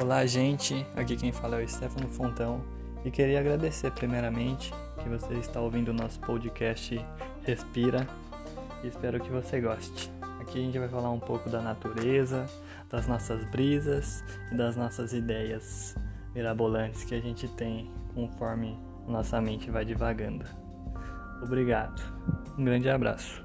Olá, gente. Aqui quem fala é o Stefano Fontão e queria agradecer primeiramente que você está ouvindo o nosso podcast Respira e espero que você goste. Aqui a gente vai falar um pouco da natureza, das nossas brisas e das nossas ideias mirabolantes que a gente tem conforme nossa mente vai divagando. Obrigado. Um grande abraço.